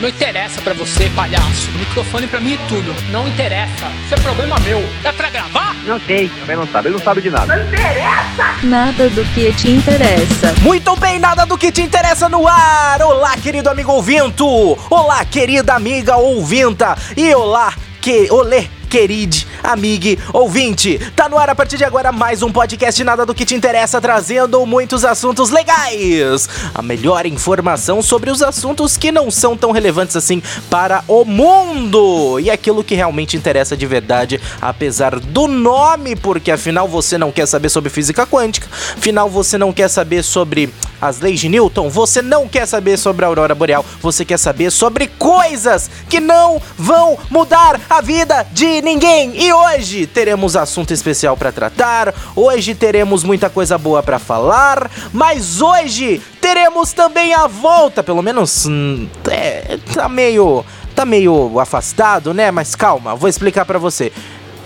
Não interessa pra você, palhaço. O microfone pra mim é tudo. Não interessa. Isso é problema meu. É pra gravar? Não sei. Também não sabe. Ele não sabe de nada. Não interessa. Nada do que te interessa. Muito bem, nada do que te interessa no ar. Olá, querido amigo ouvinto. Olá, querida amiga ouvinta. E olá, que... Olê, queride, amigue, ouvinte. Tá no ar a partir de agora mais um podcast Nada do que te interessa, trazendo muitos assuntos legais. A melhor informação sobre os assuntos que não são tão relevantes assim para o mundo. E aquilo que realmente interessa de verdade, apesar do nome, porque afinal você não quer saber sobre física quântica, afinal você não quer saber sobre as leis de Newton, você não quer saber sobre a aurora boreal, você quer saber sobre coisas que não vão mudar a vida de ninguém. E hoje teremos assunto especial para tratar, hoje teremos muita coisa boa para falar, mas hoje teremos também a volta, pelo menos hum, é, tá meio tá meio afastado, né? Mas calma, vou explicar para você.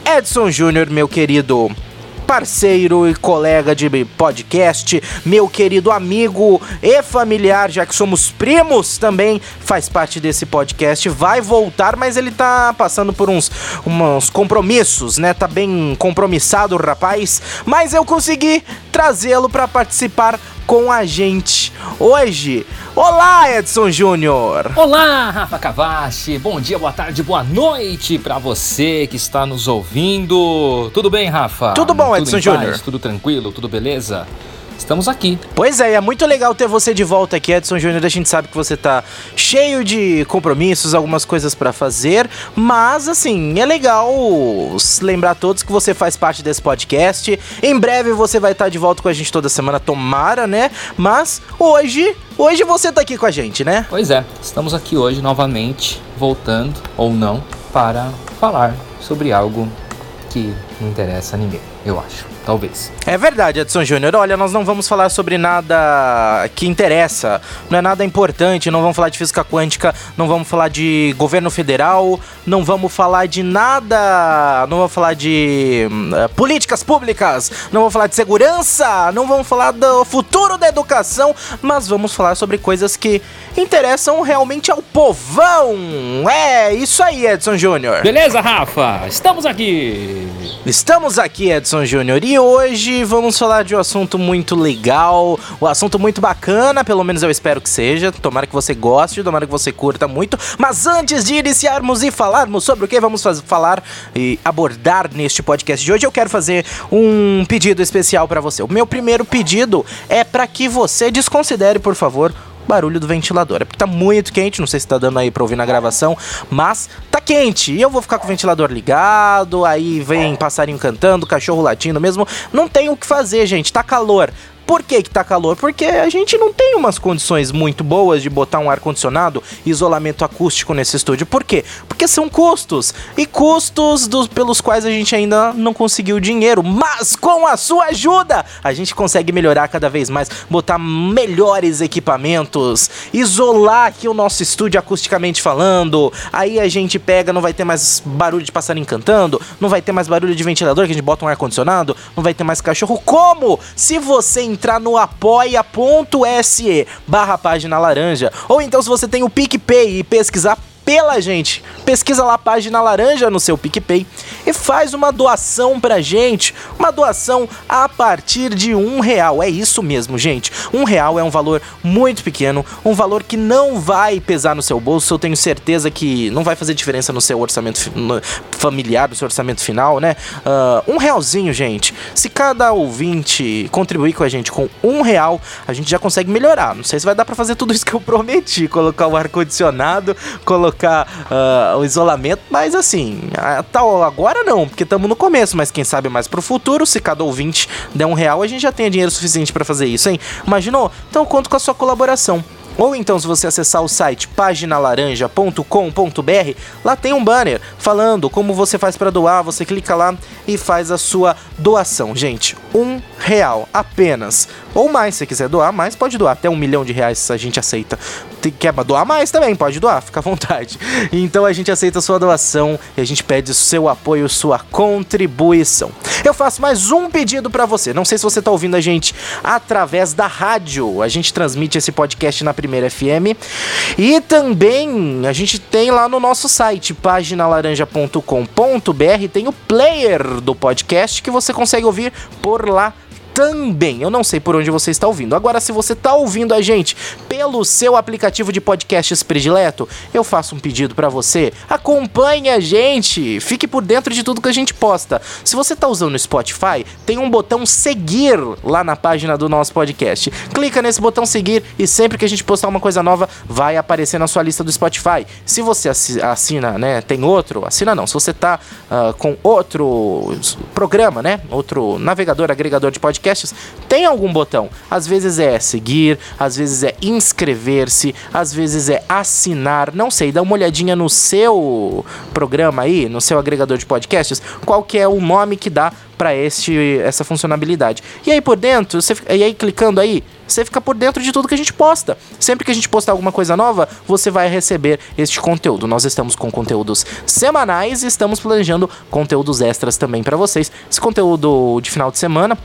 Edson Júnior, meu querido parceiro e colega de podcast, meu querido amigo e familiar, já que somos primos também, faz parte desse podcast, vai voltar, mas ele tá passando por uns, uns compromissos, né? Tá bem compromissado o rapaz, mas eu consegui trazê-lo para participar com a gente hoje. Olá, Edson Júnior! Olá, Rafa Cavachi! Bom dia, boa tarde, boa noite para você que está nos ouvindo. Tudo bem, Rafa? Tudo bom, Edson Júnior? Tudo tranquilo, tudo beleza? Estamos aqui. Pois é, é muito legal ter você de volta aqui, Edson Júnior. A gente sabe que você tá cheio de compromissos, algumas coisas para fazer, mas assim, é legal lembrar a todos que você faz parte desse podcast. Em breve você vai estar tá de volta com a gente toda semana, tomara, né? Mas hoje, hoje você tá aqui com a gente, né? Pois é, estamos aqui hoje novamente, voltando ou não, para falar sobre algo que não interessa a ninguém, eu acho talvez. É verdade, Edson Júnior. Olha, nós não vamos falar sobre nada que interessa, não é nada importante, não vamos falar de física quântica, não vamos falar de governo federal, não vamos falar de nada, não vamos falar de uh, políticas públicas, não vamos falar de segurança, não vamos falar do futuro da educação, mas vamos falar sobre coisas que interessam realmente ao povão. É, isso aí, Edson Júnior. Beleza, Rafa? Estamos aqui. Estamos aqui, Edson Júnior. E hoje vamos falar de um assunto muito legal, um assunto muito bacana, pelo menos eu espero que seja. Tomara que você goste, tomara que você curta muito. Mas antes de iniciarmos e falarmos sobre o que vamos falar e abordar neste podcast de hoje, eu quero fazer um pedido especial para você. O meu primeiro pedido é para que você desconsidere, por favor, barulho do ventilador. É porque tá muito quente, não sei se tá dando aí pra ouvir na gravação, mas tá quente. E eu vou ficar com o ventilador ligado, aí vem passarinho cantando, cachorro latindo mesmo. Não tem o que fazer, gente, tá calor. Por que, que tá calor? Porque a gente não tem umas condições muito boas de botar um ar-condicionado e isolamento acústico nesse estúdio. Por quê? Porque são custos. E custos dos, pelos quais a gente ainda não conseguiu dinheiro. Mas com a sua ajuda, a gente consegue melhorar cada vez mais, botar melhores equipamentos, isolar aqui o nosso estúdio acusticamente falando. Aí a gente pega, não vai ter mais barulho de passarinho cantando, não vai ter mais barulho de ventilador que a gente bota um ar-condicionado, não vai ter mais cachorro. Como? Se você entrar no apoia.se barra página laranja. Ou então se você tem o PicPay e pesquisar pela gente. Pesquisa lá a página laranja no seu PicPay e faz uma doação pra gente. Uma doação a partir de um real. É isso mesmo, gente. Um real é um valor muito pequeno, um valor que não vai pesar no seu bolso. Eu tenho certeza que não vai fazer diferença no seu orçamento familiar, no seu orçamento final, né? Uh, um realzinho, gente. Se cada ouvinte contribuir com a gente com um real, a gente já consegue melhorar. Não sei se vai dar pra fazer tudo isso que eu prometi: colocar o ar-condicionado, colocar colocar uh, o isolamento, mas assim, tal agora não, porque estamos no começo, mas quem sabe mais pro futuro, se cada ouvinte der um real, a gente já tem dinheiro suficiente para fazer isso, hein? Imaginou? Então conto com a sua colaboração. Ou então, se você acessar o site paginalaranja.com.br, lá tem um banner falando como você faz para doar. Você clica lá e faz a sua doação, gente. Um real apenas. Ou mais, se quiser doar mais, pode doar. Até um milhão de reais a gente aceita. Quer doar mais também, pode doar, fica à vontade. Então a gente aceita sua doação e a gente pede seu apoio, sua contribuição. Eu faço mais um pedido para você. Não sei se você tá ouvindo a gente através da rádio. A gente transmite esse podcast na Primeira FM. E também a gente tem lá no nosso site, paginalaranja.com.br, tem o player do podcast que você consegue ouvir por lá também. Eu não sei por onde você está ouvindo. Agora, se você está ouvindo a gente pelo seu aplicativo de podcasts predileto, eu faço um pedido para você. Acompanhe a gente. Fique por dentro de tudo que a gente posta. Se você está usando o Spotify, tem um botão seguir lá na página do nosso podcast. Clica nesse botão seguir e sempre que a gente postar uma coisa nova, vai aparecer na sua lista do Spotify. Se você assina, né, tem outro, assina não. Se você tá uh, com outro programa, né, outro navegador, agregador de podcast, podcasts, tem algum botão. Às vezes é seguir, às vezes é inscrever-se, às vezes é assinar, não sei, dá uma olhadinha no seu programa aí, no seu agregador de podcasts, qual que é o nome que dá para este essa funcionalidade. E aí por dentro, você, e aí clicando aí, você fica por dentro de tudo que a gente posta. Sempre que a gente postar alguma coisa nova, você vai receber este conteúdo. Nós estamos com conteúdos semanais e estamos planejando conteúdos extras também para vocês. Esse conteúdo de final de semana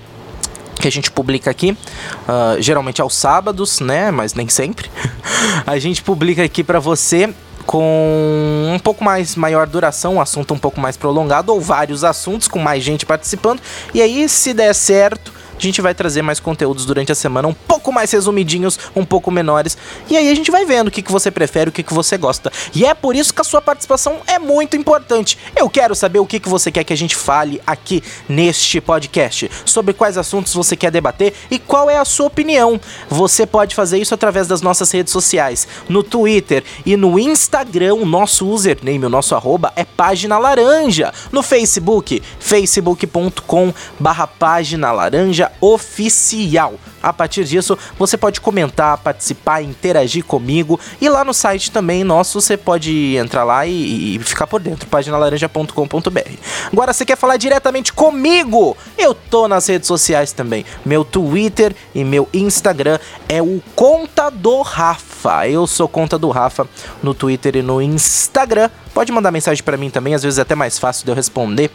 que a gente publica aqui, uh, geralmente aos sábados, né? Mas nem sempre. a gente publica aqui para você com um pouco mais maior duração, um assunto um pouco mais prolongado ou vários assuntos com mais gente participando. E aí, se der certo, a gente vai trazer mais conteúdos durante a semana, um pouco mais resumidinhos, um pouco menores. E aí a gente vai vendo o que, que você prefere, o que, que você gosta. E é por isso que a sua participação é muito importante. Eu quero saber o que, que você quer que a gente fale aqui neste podcast. Sobre quais assuntos você quer debater e qual é a sua opinião. Você pode fazer isso através das nossas redes sociais. No Twitter e no Instagram, o nosso username, o nosso arroba é Página Laranja. No Facebook, facebook.com barra Página Laranja oficial. A partir disso, você pode comentar, participar, interagir comigo. E lá no site também nosso, você pode entrar lá e, e ficar por dentro, paginalaranja.com.br. Agora, você quer falar diretamente comigo? Eu tô nas redes sociais também. Meu Twitter e meu Instagram é o Contador Rafa. Eu sou Conta do Rafa no Twitter e no Instagram. Pode mandar mensagem para mim também, às vezes é até mais fácil de eu responder.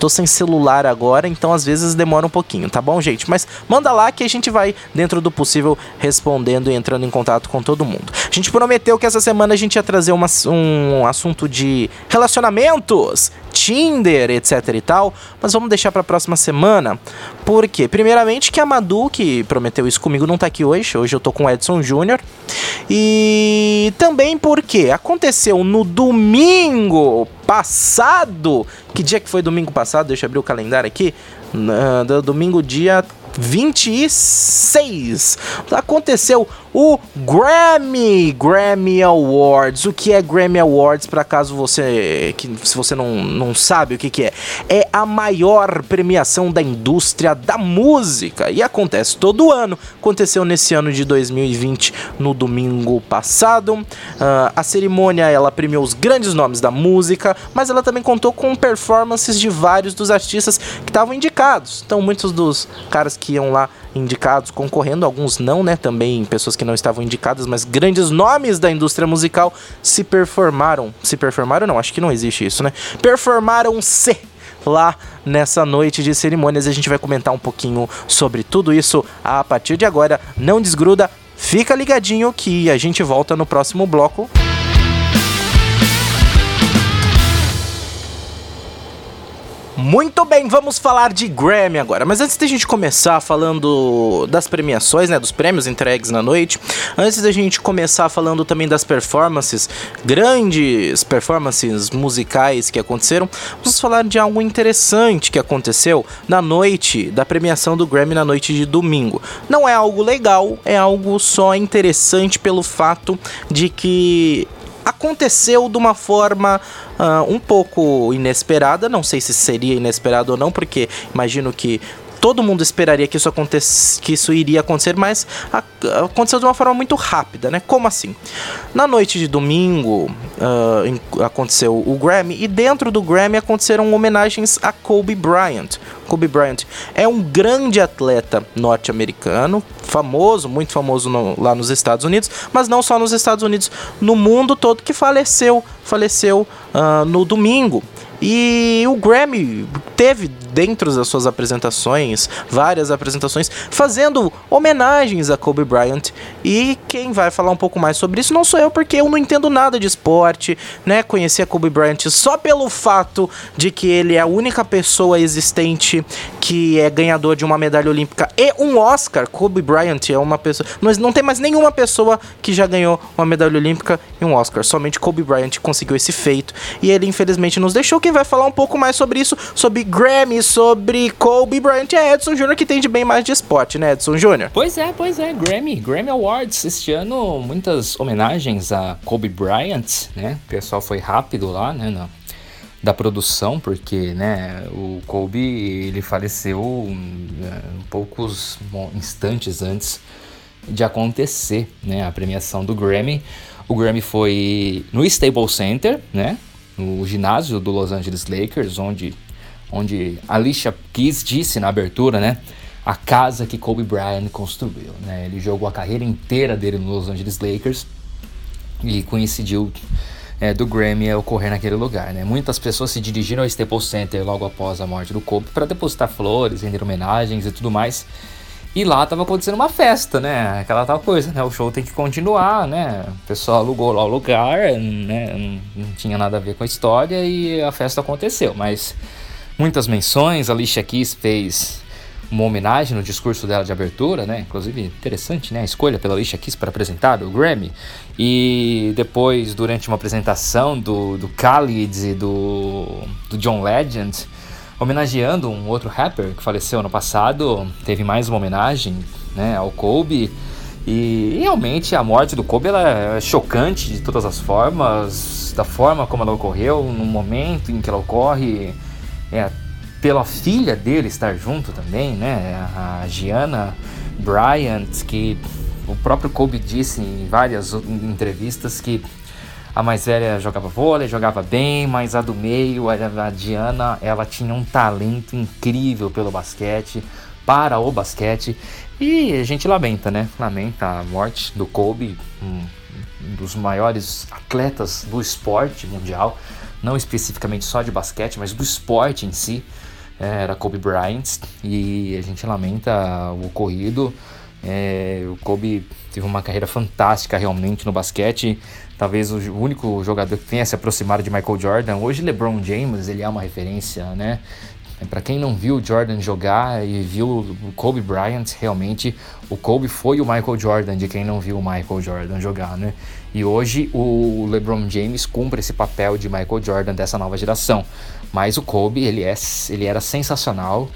Tô sem celular agora, então às vezes demora um pouquinho, tá bom, gente? Mas manda lá que a gente vai, dentro do possível, respondendo e entrando em contato com todo mundo. A gente prometeu que essa semana a gente ia trazer uma, um assunto de relacionamentos, Tinder, etc e tal, mas vamos deixar para a próxima semana. Por quê? Primeiramente que a Madu, que prometeu isso comigo, não tá aqui hoje. Hoje eu tô com o Edson Júnior. E também porque aconteceu no domingo passado. Que dia que foi domingo passado? Deixa eu abrir o calendário aqui. Domingo, dia 26. Aconteceu o Grammy, Grammy Awards. O que é Grammy Awards, para caso você, que, se você não, não sabe o que, que é? É a maior premiação da indústria da música e acontece todo ano. Aconteceu nesse ano de 2020, no domingo passado. Uh, a cerimônia ela premiou os grandes nomes da música, mas ela também contou com performances de vários dos artistas que estavam indicados. Então, muitos dos caras que iam lá indicados concorrendo, alguns não, né? Também pessoas que não estavam indicadas, mas grandes nomes da indústria musical se performaram. Se performaram, não, acho que não existe isso, né? Performaram-se lá nessa noite de cerimônias. A gente vai comentar um pouquinho sobre tudo isso a partir de agora. Não desgruda, fica ligadinho que a gente volta no próximo bloco. Muito bem, vamos falar de Grammy agora. Mas antes da gente começar falando das premiações, né, dos prêmios entregues na noite, antes da gente começar falando também das performances, grandes performances musicais que aconteceram, vamos falar de algo interessante que aconteceu na noite da premiação do Grammy na noite de domingo. Não é algo legal, é algo só interessante pelo fato de que aconteceu de uma forma uh, um pouco inesperada. Não sei se seria inesperado ou não, porque imagino que todo mundo esperaria que isso, acontece, que isso iria acontecer, mas aconteceu de uma forma muito rápida, né? Como assim? Na noite de domingo uh, aconteceu o Grammy e dentro do Grammy aconteceram homenagens a Kobe Bryant. Kobe Bryant é um grande atleta norte-americano, famoso, muito famoso no, lá nos Estados Unidos, mas não só nos Estados Unidos, no mundo todo que faleceu, faleceu uh, no domingo. E o Grammy teve dentro das suas apresentações, várias apresentações, fazendo homenagens a Kobe Bryant. E quem vai falar um pouco mais sobre isso não sou eu, porque eu não entendo nada de esporte, né? Conheci a Kobe Bryant só pelo fato de que ele é a única pessoa existente que é ganhador de uma medalha olímpica e um Oscar. Kobe Bryant é uma pessoa. Mas não tem mais nenhuma pessoa que já ganhou uma medalha olímpica e um Oscar. Somente Kobe Bryant conseguiu esse feito. E ele infelizmente nos deixou. Quem vai falar um pouco mais sobre isso, sobre Grammy, sobre Kobe Bryant é Edson Júnior, que entende bem mais de esporte, né, Edson Júnior? Pois é, pois é, Grammy, Grammy Awards. Este ano, muitas homenagens a Kobe Bryant, né? O pessoal foi rápido lá, né? Na, da produção, porque, né, o Kobe, ele faleceu um, poucos instantes antes de acontecer, né, a premiação do Grammy. O Grammy foi no Staples Center, né, no ginásio do Los Angeles Lakers, onde onde Alicia Keys disse na abertura, né? A casa que Kobe Bryant construiu, né? Ele jogou a carreira inteira dele no Los Angeles Lakers e coincidiu é, do Grammy ocorrer naquele lugar, né? Muitas pessoas se dirigiram ao Staples Center logo após a morte do Kobe para depositar flores, render homenagens e tudo mais. E lá tava acontecendo uma festa, né? Aquela tal coisa, né? O show tem que continuar, né? O pessoal alugou lá o lugar, né? Não tinha nada a ver com a história e a festa aconteceu, mas muitas menções. A Alicia Keys fez uma homenagem no discurso dela de abertura, né? Inclusive, interessante, né? A escolha pela Alicia Keys para apresentar o Grammy. E depois, durante uma apresentação do, do Khalid e do, do John Legend, homenageando um outro rapper que faleceu ano passado, teve mais uma homenagem né, ao Kobe. E realmente a morte do Kobe ela é chocante de todas as formas, da forma como ela ocorreu, no momento em que ela ocorre é, pela filha dele estar junto também, né? A Gianna Bryant, que o próprio Kobe disse em várias entrevistas que a mais velha jogava vôlei, jogava bem, mas a do meio, a Diana, ela tinha um talento incrível pelo basquete, para o basquete. E a gente lamenta, né? Lamenta a morte do Kobe, um dos maiores atletas do esporte mundial não especificamente só de basquete, mas do esporte em si, é, era Kobe Bryant, e a gente lamenta o ocorrido. É, o Kobe teve uma carreira fantástica realmente no basquete, talvez o único jogador que tenha se aproximado de Michael Jordan. Hoje LeBron James ele é uma referência, né? Para quem não viu o Jordan jogar e viu o Kobe Bryant, realmente o Kobe foi o Michael Jordan de quem não viu o Michael Jordan jogar, né? E hoje o LeBron James cumpre esse papel de Michael Jordan dessa nova geração. Mas o Kobe, ele, é, ele era sensacional.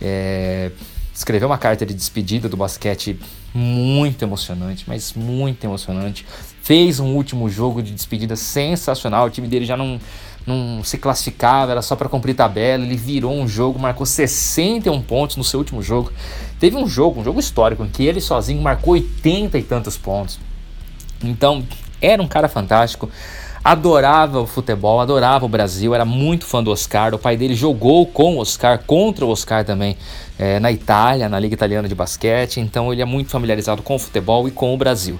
É, escreveu uma carta de despedida do basquete muito emocionante, mas muito emocionante. Fez um último jogo de despedida sensacional. O time dele já não não se classificava, era só para cumprir tabela. Ele virou um jogo, marcou 61 pontos no seu último jogo. Teve um jogo, um jogo histórico, em que ele sozinho marcou 80 e tantos pontos. Então, era um cara fantástico. Adorava o futebol, adorava o Brasil, era muito fã do Oscar. O pai dele jogou com o Oscar, contra o Oscar também, é, na Itália, na Liga Italiana de Basquete. Então, ele é muito familiarizado com o futebol e com o Brasil.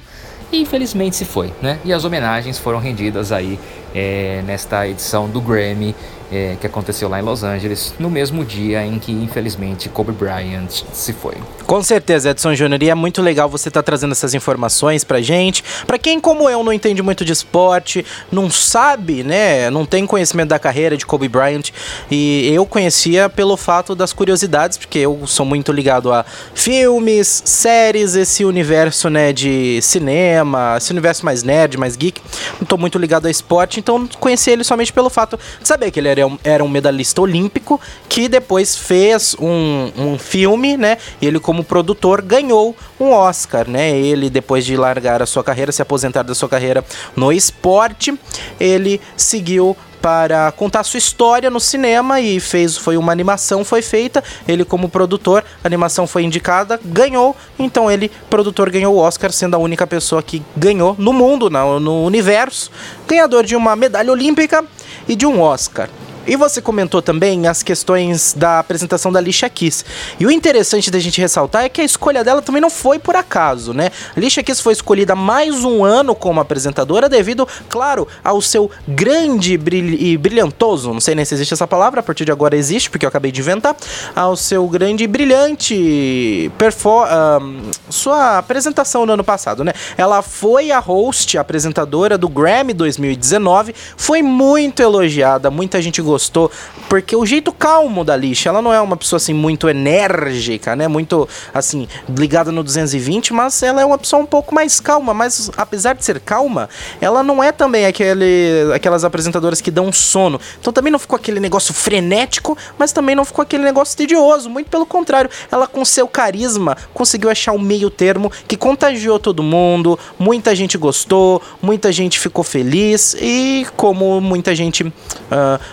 E infelizmente se foi, né? E as homenagens foram rendidas aí é, nesta edição do Grammy é, que aconteceu lá em Los Angeles, no mesmo dia em que, infelizmente, Kobe Bryant se foi. Com certeza, Edson Júnior, e é muito legal você estar tá trazendo essas informações pra gente. Pra quem, como eu, não entende muito de esporte, não sabe, né, não tem conhecimento da carreira de Kobe Bryant, e eu conhecia pelo fato das curiosidades, porque eu sou muito ligado a filmes, séries, esse universo, né, de cinema, esse universo mais nerd, mais geek. Não tô muito ligado a esporte, então conheci ele somente pelo fato de saber que ele era um, era um medalhista olímpico que depois fez um, um filme, né? E ele, como produtor, ganhou um Oscar, né? Ele, depois de largar a sua carreira, se aposentar da sua carreira no esporte, ele seguiu para contar sua história no cinema e fez foi uma animação foi feita. Ele como produtor, a animação foi indicada, ganhou. Então ele, produtor, ganhou o Oscar, sendo a única pessoa que ganhou no mundo, no, no universo, ganhador de uma medalha olímpica e de um Oscar. E você comentou também as questões da apresentação da Alicia Keys. E o interessante da gente ressaltar é que a escolha dela também não foi por acaso, né? A Alicia Keys foi escolhida mais um ano como apresentadora devido, claro, ao seu grande e brilhantoso, não sei nem se existe essa palavra, a partir de agora existe, porque eu acabei de inventar, ao seu grande e brilhante um, sua apresentação no ano passado, né? Ela foi a host, a apresentadora do Grammy 2019, foi muito elogiada, muita gente gostou gostou, porque o jeito calmo da Lixa, ela não é uma pessoa assim muito enérgica, né? Muito assim, ligada no 220, mas ela é uma pessoa um pouco mais calma, mas apesar de ser calma, ela não é também aquele, aquelas apresentadoras que dão sono. Então também não ficou aquele negócio frenético, mas também não ficou aquele negócio tedioso, muito pelo contrário, ela com seu carisma conseguiu achar um meio termo que contagiou todo mundo, muita gente gostou, muita gente ficou feliz e como muita gente uh,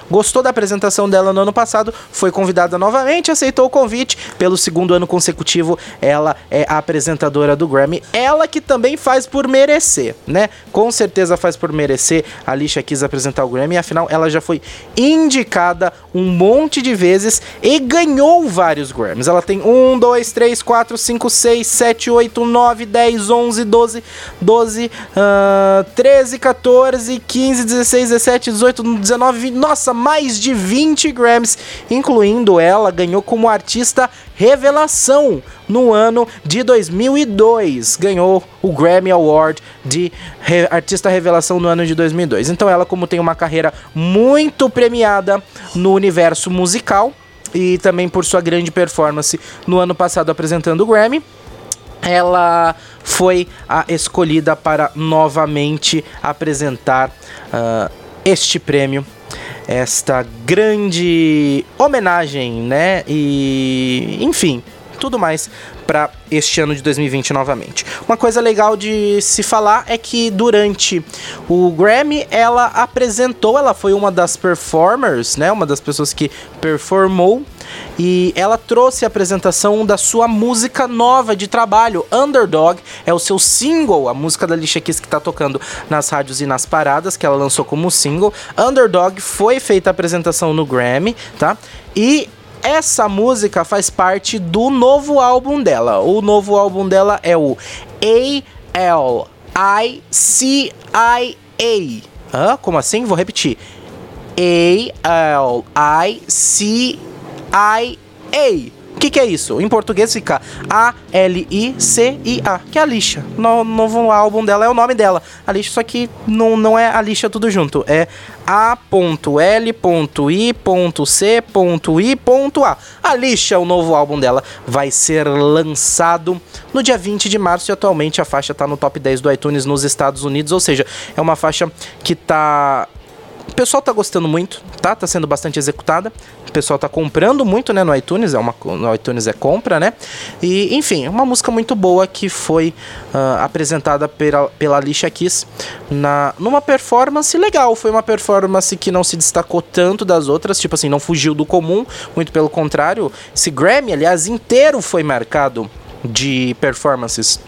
gostou gostou da apresentação dela no ano passado, foi convidada novamente, aceitou o convite. Pelo segundo ano consecutivo, ela é a apresentadora do Grammy. Ela que também faz por merecer, né? Com certeza faz por merecer. A Alicia quis apresentar o Grammy, afinal, ela já foi indicada um monte de vezes e ganhou vários Grammys. Ela tem 1, 2, 3, 4, 5, 6, 7, 8, 9, 10, 11, 12, 12, uh, 13, 14, 15, 16, 17, 18, 19, 20. Nossa, mais mais de 20 Grammys, incluindo ela, ganhou como artista revelação no ano de 2002. Ganhou o Grammy Award de re artista revelação no ano de 2002. Então ela, como tem uma carreira muito premiada no universo musical e também por sua grande performance no ano passado apresentando o Grammy, ela foi a escolhida para novamente apresentar uh, este prêmio esta grande homenagem, né? E enfim, tudo mais para este ano de 2020 novamente. Uma coisa legal de se falar é que durante o Grammy ela apresentou, ela foi uma das performers, né, uma das pessoas que performou e ela trouxe a apresentação da sua música nova de trabalho, Underdog, é o seu single, a música da Alicia Keys que está tocando nas rádios e nas paradas, que ela lançou como single. Underdog foi feita a apresentação no Grammy, tá? E essa música faz parte do novo álbum dela. O novo álbum dela é o A-L-I-C-I-A. Hã? Como assim? Vou repetir. A-L-I-C-I-A. O que, que, é isso? Em português fica A-L-I-C-I-A, que é a lixa. No novo álbum dela é o nome dela. A lixa, só que não, não é a lixa tudo junto. É A.L.I.C.I.A. A lixa, o novo álbum dela, vai ser lançado no dia 20 de março e atualmente a faixa está no top 10 do iTunes nos Estados Unidos. Ou seja, é uma faixa que tá o pessoal tá gostando muito, tá? Tá sendo bastante executada. O pessoal tá comprando muito, né, no iTunes, é uma no iTunes é compra, né? E, enfim, uma música muito boa que foi uh, apresentada pela, pela Alicia Keys na, numa performance legal. Foi uma performance que não se destacou tanto das outras, tipo assim, não fugiu do comum, muito pelo contrário. Esse Grammy, aliás, inteiro foi marcado de performances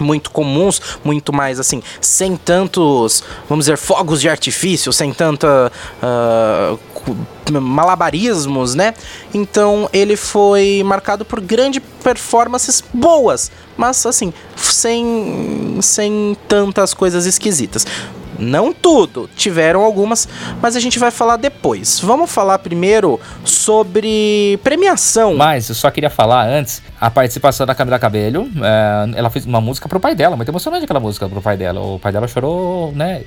muito comuns, muito mais assim, sem tantos, vamos dizer, fogos de artifício, sem tanta uh, malabarismos, né? Então ele foi marcado por grandes performances boas, mas assim, sem, sem tantas coisas esquisitas. Não tudo, tiveram algumas, mas a gente vai falar depois. Vamos falar primeiro sobre premiação. Mas eu só queria falar antes a participação da Camila Cabello. É, ela fez uma música pro pai dela, muito emocionante aquela música pro pai dela. O pai dela chorou, né?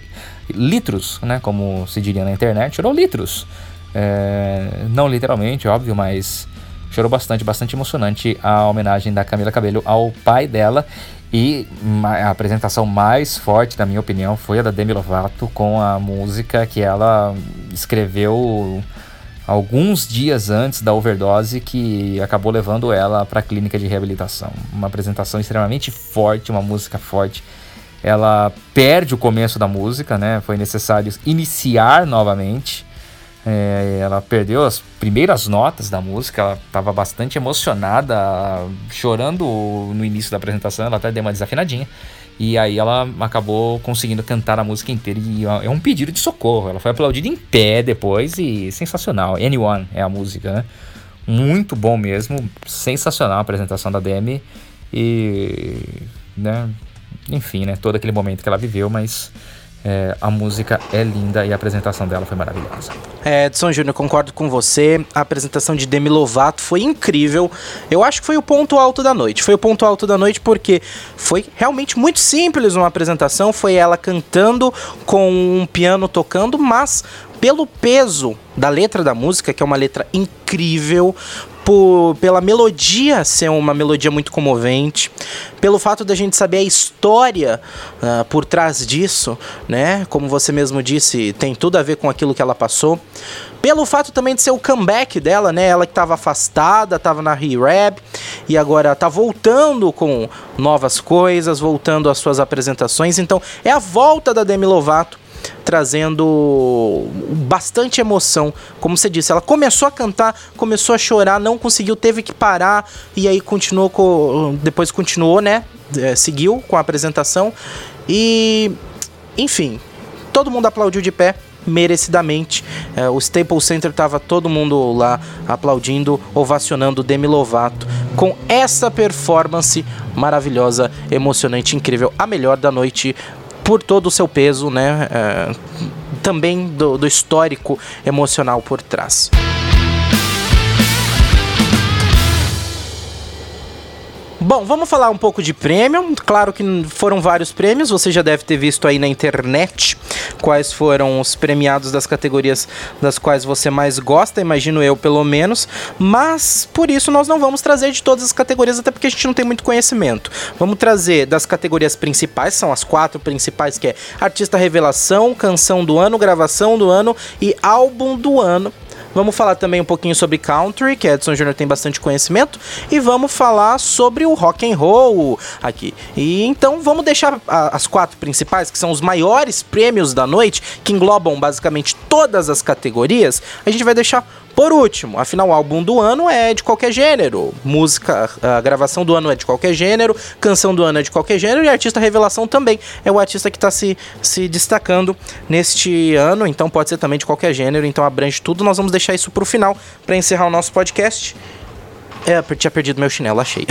Litros, né? Como se diria na internet, chorou litros. É, não literalmente, óbvio, mas chorou bastante, bastante emocionante a homenagem da Camila Cabello ao pai dela. E a apresentação mais forte, na minha opinião, foi a da Demi Lovato com a música que ela escreveu alguns dias antes da overdose que acabou levando ela para a clínica de reabilitação. Uma apresentação extremamente forte, uma música forte. Ela perde o começo da música, né? Foi necessário iniciar novamente É, ela perdeu as primeiras notas da música, ela estava bastante emocionada, chorando no início da apresentação, ela até deu uma desafinadinha. E aí ela acabou conseguindo cantar a música inteira e é um pedido de socorro. Ela foi aplaudida em pé depois e sensacional. Anyone é a música, né? Muito bom mesmo, sensacional a apresentação da Demi e, né, enfim, né, todo aquele momento que ela viveu, mas é, a música é linda e a apresentação dela foi maravilhosa. É, Edson Júnior, concordo com você. A apresentação de Demi Lovato foi incrível. Eu acho que foi o ponto alto da noite. Foi o ponto alto da noite porque foi realmente muito simples uma apresentação. Foi ela cantando com um piano tocando, mas pelo peso da letra da música, que é uma letra incrível, por, pela melodia ser uma melodia muito comovente, pelo fato da gente saber a história uh, por trás disso, né? Como você mesmo disse, tem tudo a ver com aquilo que ela passou. Pelo fato também de ser o comeback dela, né? Ela que estava afastada, estava na Rehab e agora está voltando com novas coisas, voltando às suas apresentações. Então, é a volta da Demi Lovato trazendo bastante emoção. Como você disse, ela começou a cantar, começou a chorar, não conseguiu, teve que parar e aí continuou depois continuou, né? É, seguiu com a apresentação e enfim, todo mundo aplaudiu de pé merecidamente. É, o Staples Center tava todo mundo lá aplaudindo, ovacionando Demi Lovato com essa performance maravilhosa, emocionante, incrível, a melhor da noite por todo o seu peso, né? É, também do, do histórico emocional por trás. Bom, vamos falar um pouco de prêmio. Claro que foram vários prêmios, você já deve ter visto aí na internet quais foram os premiados das categorias das quais você mais gosta, imagino eu pelo menos. Mas por isso nós não vamos trazer de todas as categorias, até porque a gente não tem muito conhecimento. Vamos trazer das categorias principais, são as quatro principais, que é Artista Revelação, Canção do Ano, Gravação do Ano e Álbum do Ano. Vamos falar também um pouquinho sobre country, que Edson Júnior tem bastante conhecimento, e vamos falar sobre o rock and roll aqui. E então vamos deixar a, as quatro principais, que são os maiores prêmios da noite, que englobam basicamente todas as categorias. A gente vai deixar por último, afinal, o álbum do ano é de qualquer gênero. Música, a gravação do ano é de qualquer gênero, canção do ano é de qualquer gênero e artista revelação também é o artista que está se, se destacando neste ano, então pode ser também de qualquer gênero, então abrange tudo. Nós vamos deixar isso para o final, para encerrar o nosso podcast. É, tinha perdido meu chinelo, achei.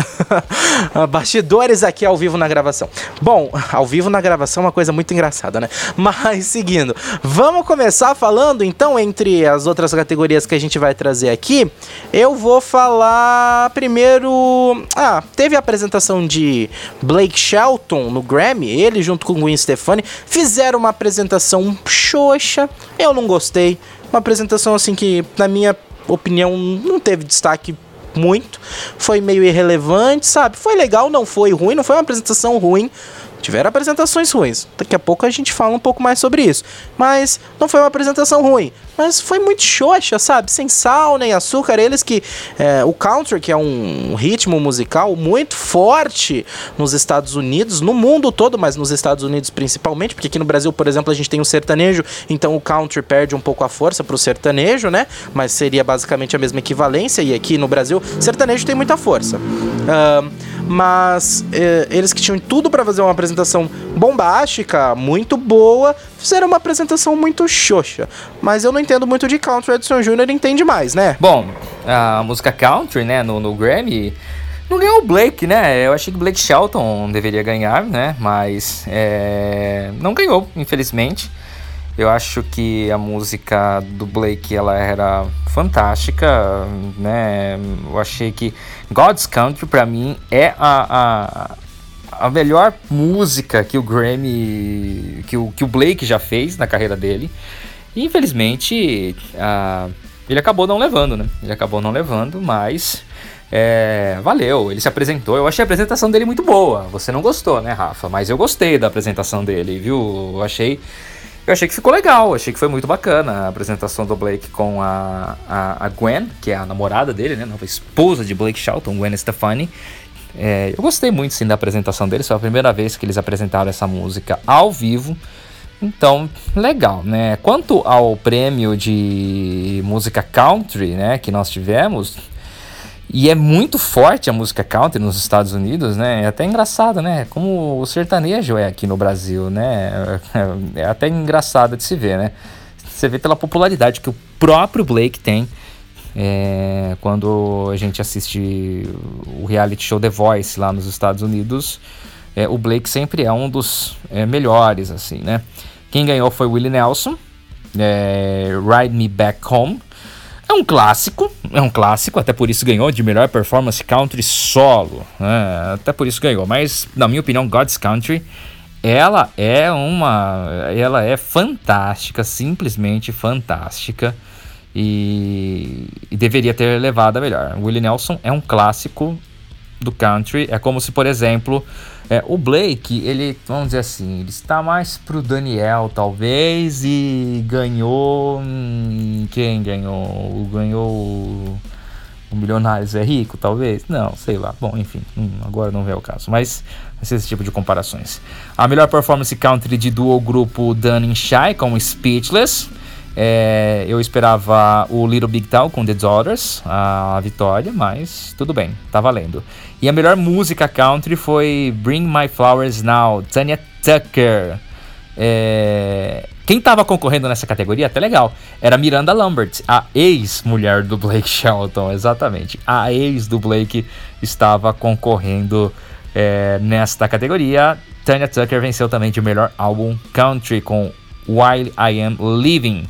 Bastidores aqui ao vivo na gravação. Bom, ao vivo na gravação é uma coisa muito engraçada, né? Mas seguindo, vamos começar falando então entre as outras categorias que a gente vai trazer aqui. Eu vou falar primeiro. Ah, teve a apresentação de Blake Shelton no Grammy, ele junto com Gwen Stefani fizeram uma apresentação xoxa. Eu não gostei. Uma apresentação assim que, na minha opinião, não teve destaque muito, foi meio irrelevante, sabe? Foi legal, não foi ruim, não foi uma apresentação ruim. Tiveram apresentações ruins. Daqui a pouco a gente fala um pouco mais sobre isso. Mas não foi uma apresentação ruim. Mas foi muito xoxa, sabe? Sem sal nem açúcar. Eles que. É, o country, que é um ritmo musical muito forte nos Estados Unidos, no mundo todo, mas nos Estados Unidos principalmente, porque aqui no Brasil, por exemplo, a gente tem o sertanejo, então o country perde um pouco a força pro sertanejo, né? Mas seria basicamente a mesma equivalência. E aqui no Brasil, sertanejo tem muita força. Uh, mas eh, eles que tinham tudo para fazer uma apresentação bombástica, muito boa, fizeram uma apresentação muito xoxa. Mas eu não entendo muito de country, Edson Jr. entende mais, né? Bom, a música country, né, no, no Grammy, não ganhou o Blake, né? Eu achei que Blake Shelton deveria ganhar, né? Mas é, não ganhou, infelizmente. Eu acho que a música do Blake ela era fantástica, né? Eu achei que God's Country para mim é a, a, a melhor música que o Grammy, que o, que o Blake já fez na carreira dele. E infelizmente a, ele acabou não levando, né? Ele acabou não levando, mas é, valeu, ele se apresentou. Eu achei a apresentação dele muito boa. Você não gostou, né, Rafa? Mas eu gostei da apresentação dele, viu? Eu achei eu achei que ficou legal, achei que foi muito bacana a apresentação do Blake com a, a, a Gwen, que é a namorada dele, né? Nova esposa de Blake Shelton, Gwen Stefani. É, eu gostei muito sim da apresentação deles, foi a primeira vez que eles apresentaram essa música ao vivo. Então, legal, né? Quanto ao prêmio de música country, né, que nós tivemos, e é muito forte a música country nos Estados Unidos, né? É até engraçado, né? Como o sertanejo é aqui no Brasil, né? É até engraçado de se ver, né? Você vê pela popularidade que o próprio Blake tem é, quando a gente assiste o reality show The Voice lá nos Estados Unidos. É, o Blake sempre é um dos é, melhores, assim, né? Quem ganhou foi Willie Nelson, é, Ride Me Back Home. É um clássico, é um clássico, até por isso ganhou de melhor performance country solo, né? até por isso ganhou. Mas na minha opinião, God's Country, ela é uma, ela é fantástica, simplesmente fantástica e, e deveria ter levado a melhor. Willie Nelson é um clássico do country, é como se, por exemplo, é, o Blake, ele, vamos dizer assim, ele está mais pro Daniel, talvez, e ganhou. Hum, quem ganhou? Ganhou. O Milionários é rico, talvez? Não, sei lá. Bom, enfim, hum, agora não vê o caso. Mas esse tipo de comparações. A melhor performance country de duo grupo Dunning Shy com Speechless. É, eu esperava o Little Big Town com The Daughters, a vitória, mas tudo bem, tá valendo. E a melhor música country foi Bring My Flowers Now, Tanya Tucker. É, quem estava concorrendo nessa categoria, até legal, era Miranda Lambert, a ex-mulher do Blake Shelton, exatamente. A ex do Blake estava concorrendo é, nesta categoria. Tanya Tucker venceu também de melhor álbum country com While I Am Living.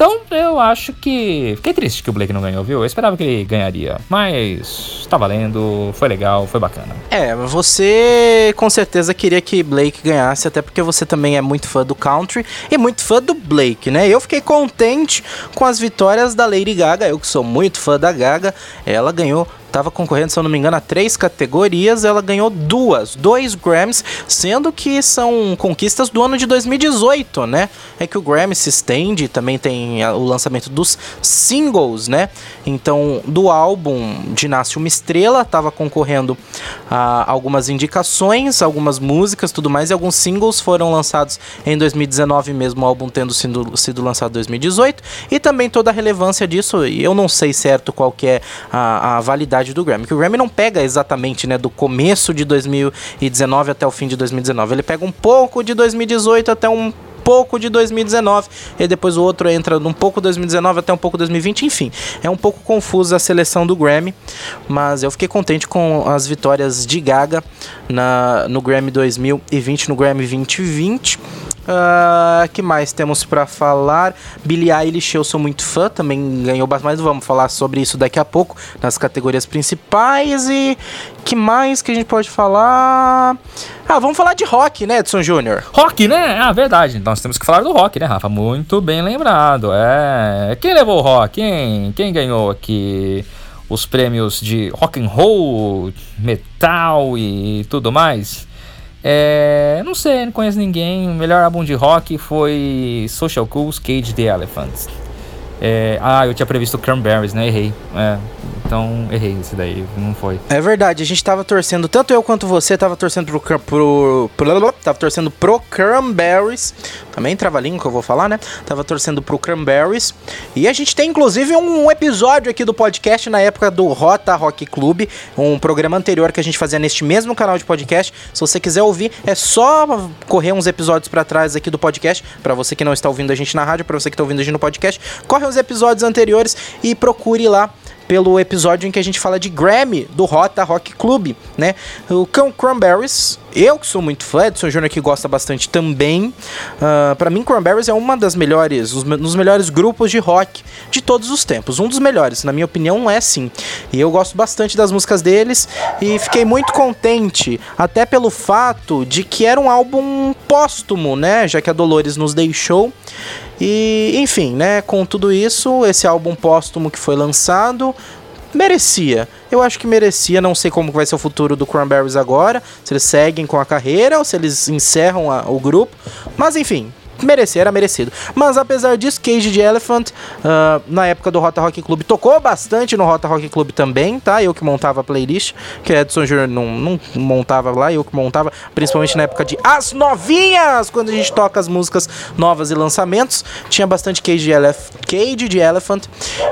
Então eu acho que. Fiquei triste que o Blake não ganhou, viu? Eu esperava que ele ganharia. Mas tá valendo, foi legal, foi bacana. É, você com certeza queria que Blake ganhasse, até porque você também é muito fã do country e muito fã do Blake, né? Eu fiquei contente com as vitórias da Lady Gaga, eu que sou muito fã da Gaga. Ela ganhou estava concorrendo, se eu não me engano, a três categorias, ela ganhou duas, dois Grammys, sendo que são conquistas do ano de 2018, né? É que o Grammy se estende, também tem o lançamento dos singles, né? Então, do álbum de Nasce uma Estrela, estava concorrendo a algumas indicações, algumas músicas, tudo mais, e alguns singles foram lançados em 2019 mesmo, o álbum tendo sido, sido lançado em 2018, e também toda a relevância disso, eu não sei certo qual que é a, a validade do Grammy. Que o Grammy não pega exatamente, né, do começo de 2019 até o fim de 2019. Ele pega um pouco de 2018 até um pouco de 2019 e depois o outro entra um pouco 2019 até um pouco 2020, enfim, é um pouco confusa a seleção do Grammy, mas eu fiquei contente com as vitórias de Gaga na, no Grammy 2020, no Grammy 2020. Uh, que mais temos para falar? Billie Eilish, eu sou muito fã, também ganhou bastante, mas vamos falar sobre isso daqui a pouco, nas categorias principais. E que mais que a gente pode falar? Ah, vamos falar de rock, né, Edson Júnior? Rock, né? Ah, verdade. Nós temos que falar do rock, né, Rafa? Muito bem lembrado. É. Quem levou o rock? Quem, quem ganhou aqui? Os prêmios de rock and roll, metal e tudo mais. É, não sei, não conheço ninguém. O melhor álbum de rock foi Social Cools Cage the Elephants. É, ah, eu tinha previsto Cranberries, né? Errei. É, então errei esse daí, não foi. É verdade, a gente tava torcendo, tanto eu quanto você tava torcendo pro, pro, pro tava torcendo pro Cranberries, também trava-língua que eu vou falar, né? Tava torcendo pro Cranberries. E a gente tem inclusive um episódio aqui do podcast na época do Rota Rock Club, um programa anterior que a gente fazia neste mesmo canal de podcast. Se você quiser ouvir, é só correr uns episódios para trás aqui do podcast, para você que não está ouvindo a gente na rádio, para você que está ouvindo a gente no podcast, corre os episódios anteriores e procure lá pelo episódio em que a gente fala de Grammy do Rota Rock Club, né? O Cão Cranberries, eu que sou muito fã, Edson Júnior que gosta bastante também. Uh, ah, para mim, Cranberries é uma das melhores, um dos melhores grupos de rock de todos os tempos. Um dos melhores, na minha opinião, é sim. E eu gosto bastante das músicas deles e fiquei muito contente, até pelo fato de que era um álbum póstumo, né? Já que a Dolores nos deixou. E, enfim, né, com tudo isso, esse álbum póstumo que foi lançado merecia. Eu acho que merecia, não sei como vai ser o futuro do Cranberries agora, se eles seguem com a carreira ou se eles encerram a, o grupo, mas enfim, merecer, era merecido. Mas apesar disso, Cage de Elephant, uh, na época do Rota Rock Club, tocou bastante no Rota Rock Club também, tá? Eu que montava a playlist, que Edson Jr. não, não montava lá, eu que montava, principalmente na época de As Novinhas, quando a gente toca as músicas novas e lançamentos. Tinha bastante Cage de, Elef Cage de Elephant.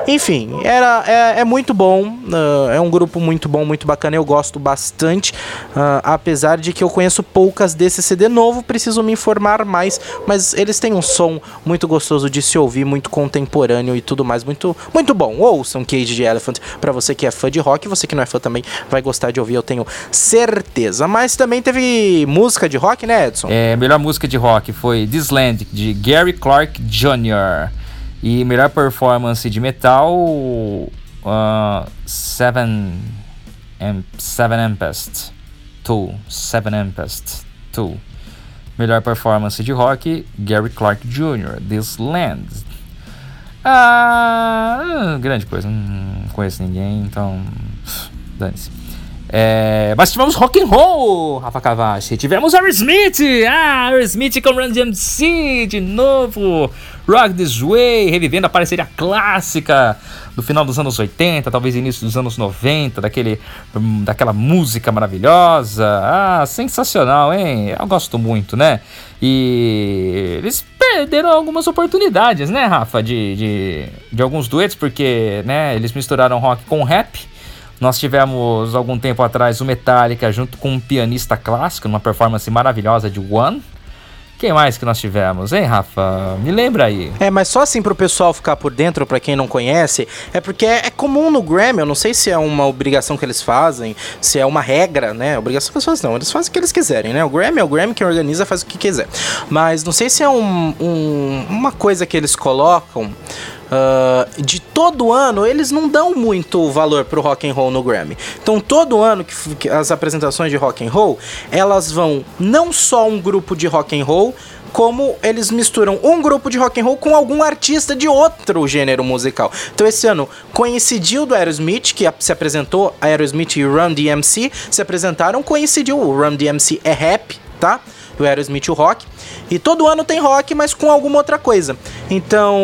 Enfim, era, é, é muito bom, uh, é um grupo muito bom, muito bacana, eu gosto bastante, uh, apesar de que eu conheço poucas desse CD novo, preciso me informar mais, mas eles têm um som muito gostoso de se ouvir, muito contemporâneo e tudo mais, muito, muito bom. Ouçam Cage de Elephant para você que é fã de rock, você que não é fã também vai gostar de ouvir, eu tenho certeza. Mas também teve música de rock, né, Edson? É, melhor música de rock foi This Land de Gary Clark Jr. E melhor performance de metal uh, Seven Seven Ampest 2 Seven Ampest 2 Melhor performance de rock, Gary Clark Jr., This Land. Ah, grande coisa, não conheço ninguém, então. Dane-se. É, mas tivemos rock and roll, Rafa Cavachi. Tivemos Aerosmith, ah, Aerosmith com Run DMC de novo. Rock This Way, revivendo a parceria clássica do final dos anos 80, talvez início dos anos 90, daquele, hum, daquela música maravilhosa. Ah, sensacional, hein? Eu gosto muito, né? E eles perderam algumas oportunidades, né, Rafa, de, de, de alguns duetos, porque né, eles misturaram rock com rap. Nós tivemos algum tempo atrás o Metallica junto com um pianista clássico, numa performance maravilhosa de One. Quem mais que nós tivemos, hein, Rafa? Me lembra aí. É, mas só assim pro pessoal ficar por dentro, para quem não conhece, é porque é, é, comum no Grammy, eu não sei se é uma obrigação que eles fazem, se é uma regra, né? Obrigação que eles fazem, não, eles fazem o que eles quiserem, né? O Grammy é o Grammy, quem organiza faz o que quiser. Mas não sei se é um, um, uma coisa que eles colocam Uh, de todo ano, eles não dão muito valor pro rock and roll no Grammy. Então, todo ano que, que as apresentações de rock and roll, elas vão não só um grupo de rock and roll, como eles misturam um grupo de rock and roll com algum artista de outro gênero musical. Então esse ano coincidiu do Aerosmith, que se apresentou, Aerosmith e Run DMC se apresentaram, coincidiu, o Run DMC é rap, tá? O Aerosmith o rock. E todo ano tem rock, mas com alguma outra coisa. Então,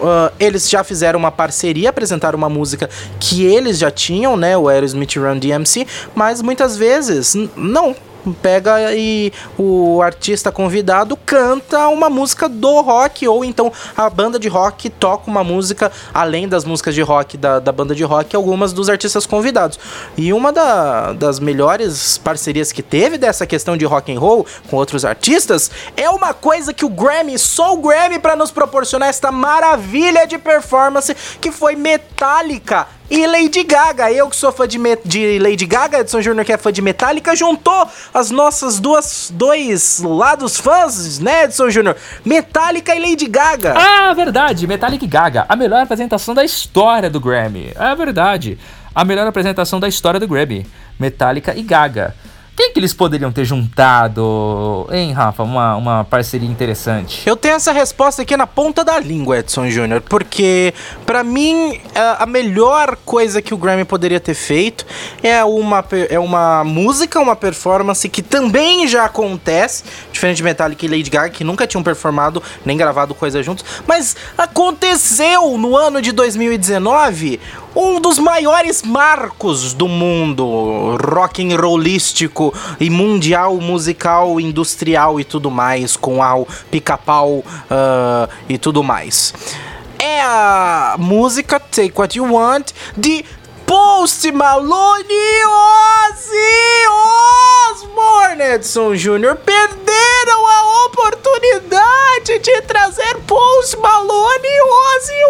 uh, eles já fizeram uma parceria, apresentaram uma música que eles já tinham, né? O Aerosmith Run DMC, mas muitas vezes não pega e o artista convidado canta uma música do rock, ou então a banda de rock toca uma música, além das músicas de rock da, da banda de rock, algumas dos artistas convidados. E uma da, das melhores parcerias que teve dessa questão de rock and roll com outros artistas é uma coisa que o Grammy, só o Grammy para nos proporcionar esta maravilha de performance que foi Metallica e Lady Gaga. Eu que sou fã de, de Lady Gaga, Edson Júnior que é fã de Metallica, juntou as nossas duas dois lados fãs, né, Edson Júnior? Metallica e Lady Gaga. Ah, verdade, Metallica e Gaga, a melhor apresentação da história do Grammy. É verdade. A melhor apresentação da história do Grammy. Metallica e Gaga. Quem que eles poderiam ter juntado, hein, Rafa? Uma, uma parceria interessante. Eu tenho essa resposta aqui na ponta da língua, Edson Júnior, porque para mim a melhor coisa que o Grammy poderia ter feito é uma, é uma música, uma performance que também já acontece, diferente de Metallica e Lady Gaga, que nunca tinham performado nem gravado coisa juntos, mas aconteceu no ano de 2019 um dos maiores marcos do mundo rock and rollístico e mundial musical, industrial e tudo mais, com ao pica-pau uh, e tudo mais. É a música Take What You Want de Post Malone e Ozzy Osbourne, Edson Jr. Perderam a oportunidade de trazer Post Malone e Ozzy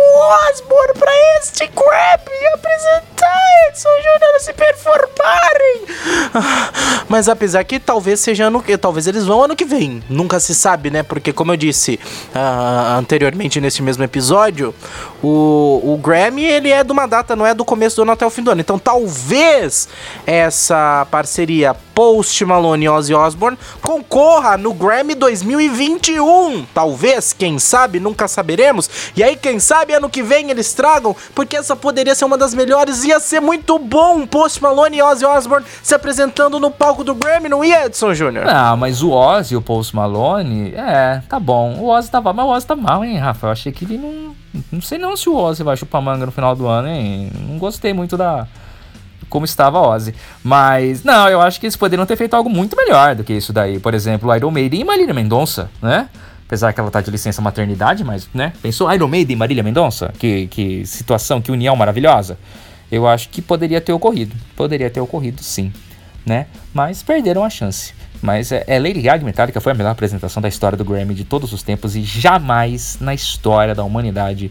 Osbourne para este Grammy apresentar Edson Jr. se performarem. Ah, mas apesar que talvez seja ano que talvez eles vão ano que vem, nunca se sabe, né? Porque como eu disse uh, anteriormente neste mesmo episódio, o, o Grammy ele é de uma data, não é do começo do ano até o fim do ano. Então talvez essa parceria Post Malone e Ozzy Osbourne concorra no Grammy 2021. Talvez, quem sabe, nunca saberemos. E aí, quem sabe, ano que vem eles tragam, porque essa poderia ser uma das melhores. Ia ser muito bom Post Malone e Ozzy Osbourne se apresentando no palco do Grammy, não ia, Edson Júnior? Ah, mas o Ozzy e o Post Malone, é, tá bom. O Ozzy tava, mas o Ozzy tá mal, hein, Rafa? Eu achei que ele não. Não sei não se o Ozzy vai chupar manga no final do ano, hein? Não gostei muito da como estava Ozzy. Mas, não, eu acho que eles poderiam ter feito algo muito melhor do que isso daí. Por exemplo, Iron Maiden e Marília Mendonça, né? Apesar que ela tá de licença maternidade, mas, né? Pensou Iron Maiden e Marília Mendonça? Que, que situação, que união maravilhosa. Eu acho que poderia ter ocorrido. Poderia ter ocorrido, sim. Né? Mas perderam a chance. Mas é, é Lady Gaga Metallica foi a melhor apresentação da história do Grammy de todos os tempos e jamais na história da humanidade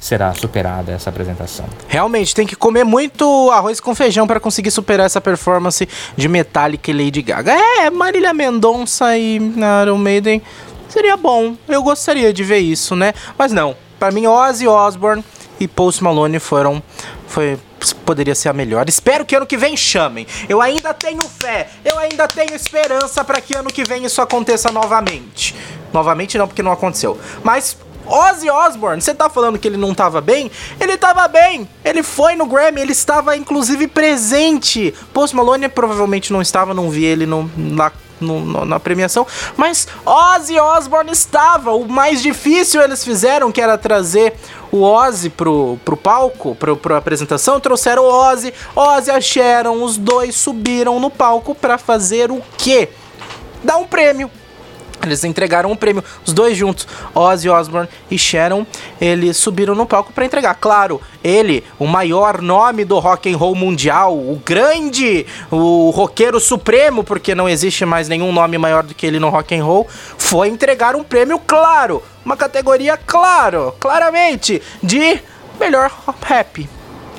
será superada essa apresentação. Realmente, tem que comer muito arroz com feijão para conseguir superar essa performance de Metallica e Lady Gaga. É, Marília Mendonça e Iron Maiden seria bom. Eu gostaria de ver isso, né? Mas não. Para mim, Ozzy Osbourne e Post Malone foram foi poderia ser a melhor. Espero que ano que vem chamem. Eu ainda tenho fé, eu ainda tenho esperança para que ano que vem isso aconteça novamente. Novamente não, porque não aconteceu. Mas Ozzy Osbourne, você tá falando que ele não tava bem? Ele tava bem. Ele foi no Grammy, ele estava inclusive presente. Post Malone provavelmente não estava, não vi ele no, no, no, na premiação, mas Ozzy Osbourne estava. O mais difícil eles fizeram, que era trazer o Ozzy pro, pro palco, pro, pro apresentação, trouxeram o Ozzy, Ozzy a Sharon, os dois subiram no palco para fazer o quê? Dar um prêmio eles entregaram um prêmio, os dois juntos, Ozzy Osbourne e Sharon, eles subiram no palco para entregar. Claro, ele, o maior nome do rock and roll mundial, o grande, o roqueiro supremo, porque não existe mais nenhum nome maior do que ele no rock and roll, foi entregar um prêmio, claro, uma categoria, claro, claramente, de melhor rap.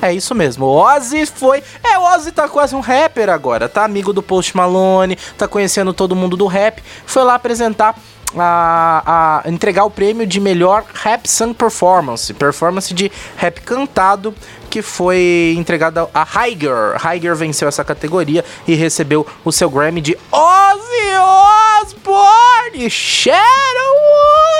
É isso mesmo. O Ozzy foi. É, o Ozzy tá quase um rapper agora, tá? Amigo do Post Malone, tá conhecendo todo mundo do rap. Foi lá apresentar. A, a, entregar o prêmio de melhor rap song performance, performance de rap cantado, que foi entregada a Higer. Higer venceu essa categoria e recebeu o seu Grammy de Ozzy Osbourne, Shadow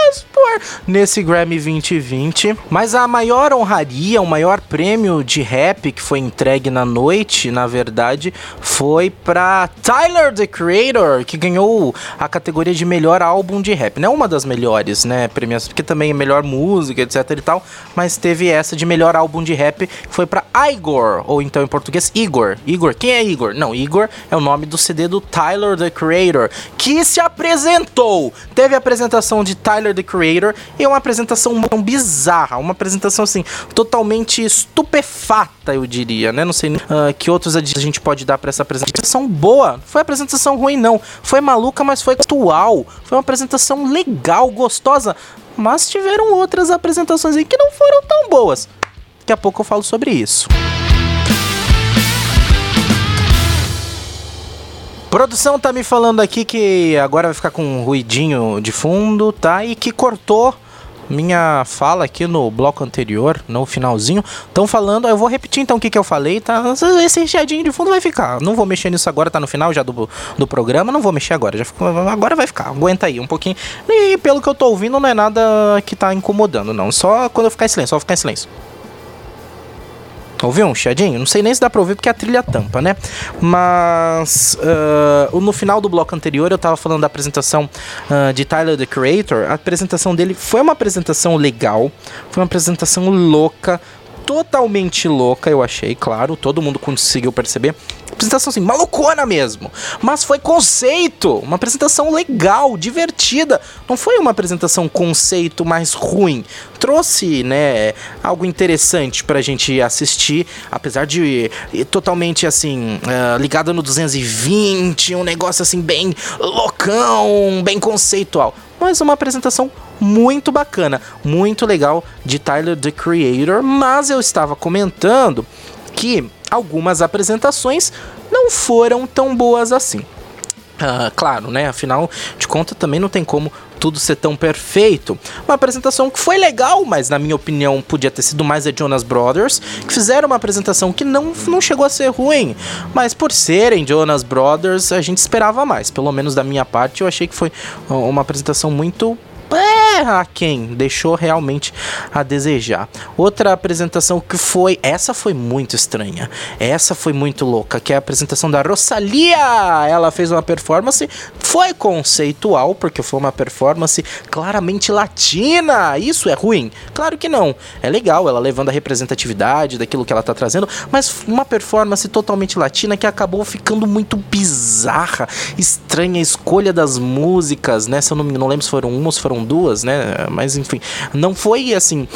Osbourne, nesse Grammy 2020. Mas a maior honraria, o maior prêmio de rap que foi entregue na noite, na verdade, foi para Tyler the Creator, que ganhou a categoria de melhor álbum de rap. Não é uma das melhores, né, premiações, porque também é melhor música, etc e tal, mas teve essa de melhor álbum de rap, foi para Igor, ou então em português Igor. Igor, quem é Igor? Não, Igor é o nome do CD do Tyler the Creator, que se apresentou. Teve a apresentação de Tyler the Creator e uma apresentação bizarra, uma apresentação assim, totalmente estupefata, eu diria, né? Não sei uh, que outros a gente pode dar para essa apresentação boa. Foi apresentação ruim não, foi maluca, mas foi atual. Foi uma apresentação legal, gostosa, mas tiveram outras apresentações aí que não foram tão boas. Daqui a pouco eu falo sobre isso. Produção tá me falando aqui que agora vai ficar com um ruidinho de fundo, tá? E que cortou minha fala aqui no bloco anterior, no finalzinho. Estão falando, eu vou repetir então o que, que eu falei, tá? Esse chiadinho de fundo vai ficar. Não vou mexer nisso agora, tá no final já do, do programa, não vou mexer agora. Já agora vai ficar, aguenta aí um pouquinho. E pelo que eu tô ouvindo, não é nada que tá incomodando, não. Só quando eu ficar em silêncio, só ficar em silêncio. Ouviu um chiadinho? Não sei nem se dá pra ouvir porque a trilha tampa, né? Mas uh, no final do bloco anterior eu tava falando da apresentação uh, de Tyler the Creator. A apresentação dele foi uma apresentação legal, foi uma apresentação louca, totalmente louca, eu achei, claro, todo mundo conseguiu perceber. Apresentação assim, malucona mesmo. Mas foi conceito, uma apresentação legal, divertida. Não foi uma apresentação conceito mais ruim. Trouxe, né, algo interessante pra gente assistir, apesar de totalmente assim, uh, ligado no 220, um negócio assim bem loucão, bem conceitual mas uma apresentação muito bacana, muito legal de Tyler the Creator, mas eu estava comentando que algumas apresentações não foram tão boas assim. Uh, claro, né? Afinal de contas, também não tem como tudo ser tão perfeito. Uma apresentação que foi legal, mas na minha opinião podia ter sido mais a Jonas Brothers, que fizeram uma apresentação que não, não chegou a ser ruim, mas por serem Jonas Brothers, a gente esperava mais. Pelo menos da minha parte, eu achei que foi uma apresentação muito a quem deixou realmente a desejar. Outra apresentação que foi, essa foi muito estranha. Essa foi muito louca, que é a apresentação da Rosalia. Ela fez uma performance, foi conceitual, porque foi uma performance claramente latina. Isso é ruim? Claro que não. É legal ela levando a representatividade daquilo que ela tá trazendo, mas uma performance totalmente latina que acabou ficando muito bizarra, estranha a escolha das músicas, né? Se eu não, não lembro se foram uma ou se foram duas, né? Mas enfim, não foi assim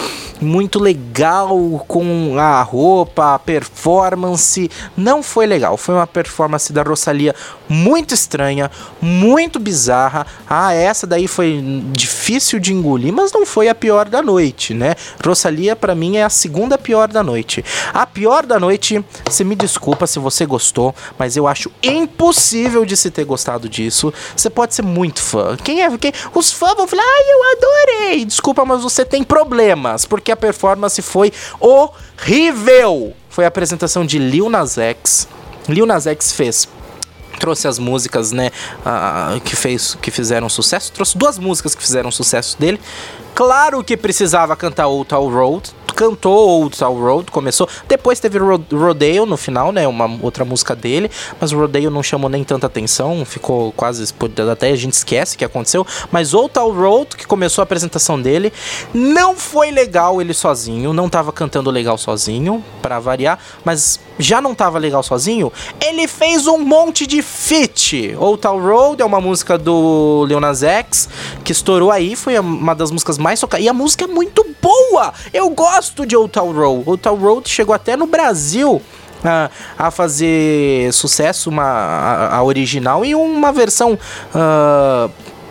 muito legal com a roupa, a performance. Não foi legal. Foi uma performance da Rosalia muito estranha, muito bizarra. Ah, essa daí foi difícil de engolir, mas não foi a pior da noite, né? Rosalia para mim é a segunda pior da noite. A pior da noite, você me desculpa se você gostou, mas eu acho impossível de se ter gostado disso. Você pode ser muito fã. Quem é? Quem? Os fãs vão falar: "Ai, eu adorei". Desculpa, mas você tem problemas, porque a performance foi horrível. Foi a apresentação de Lil Nas X. Lil Nas X fez trouxe as músicas, né, uh, que fez que fizeram sucesso, trouxe duas músicas que fizeram sucesso dele. Claro que precisava cantar Old Town Road, cantou Old Town Road, começou. Depois teve Rodeo no final, né? Uma outra música dele. Mas o Rodeo não chamou nem tanta atenção, ficou quase. Até a gente esquece que aconteceu. Mas Old Town Road, que começou a apresentação dele, não foi legal ele sozinho. Não tava cantando legal sozinho, para variar. Mas já não tava legal sozinho. Ele fez um monte de feat. Town Road é uma música do Leonas X, que estourou aí. Foi uma das músicas mais tocadas. E a música é muito boa! Eu gosto de Town Road. Town Road chegou até no Brasil a, a fazer sucesso, uma, a, a, original, e uma versão. Uh,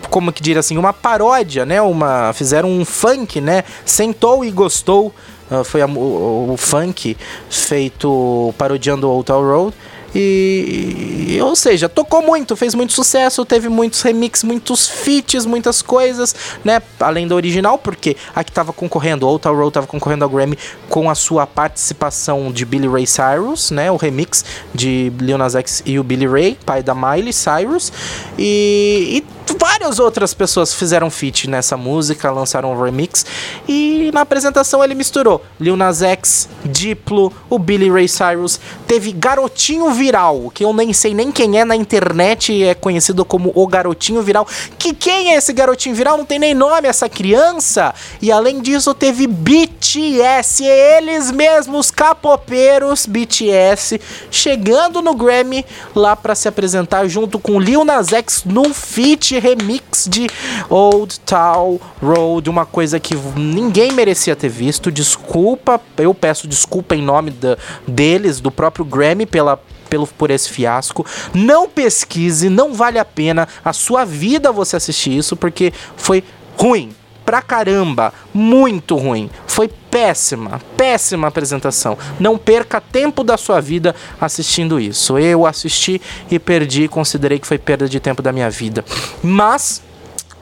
como que diria assim, uma paródia, né? Uma, fizeram um funk, né? Sentou e gostou. Uh, foi a, o, o, funk feito parodiando Old Town Road. E, ou seja, tocou muito, fez muito sucesso, teve muitos remixes, muitos feats, muitas coisas, né? Além da original, porque a que tava concorrendo, Old Town Road tava concorrendo ao Grammy com a sua participação de Billy Ray Cyrus, né? O remix de Lil Nas X e o Billy Ray, pai da Miley Cyrus. E, e várias outras pessoas fizeram feat nessa música, lançaram um remix. E na apresentação ele misturou Lil Nas X, Diplo, o Billy Ray Cyrus. Teve Garotinho Viral, que eu nem sei nem quem é na internet, é conhecido como o Garotinho Viral. Que quem é esse Garotinho Viral? Não tem nem nome essa criança. E além disso teve BTS, eles mesmos capopeiros BTS, chegando no Grammy lá para se apresentar junto com Lil Nas X no feat remix de Old Town Road, uma coisa que ninguém merecia ter visto. Desculpa, eu peço desculpa em nome da, deles, do próprio Grammy, pela pelo, por esse fiasco. Não pesquise, não vale a pena a sua vida você assistir isso, porque foi ruim pra caramba, muito ruim. Foi péssima, péssima apresentação. Não perca tempo da sua vida assistindo isso. Eu assisti e perdi, considerei que foi perda de tempo da minha vida. Mas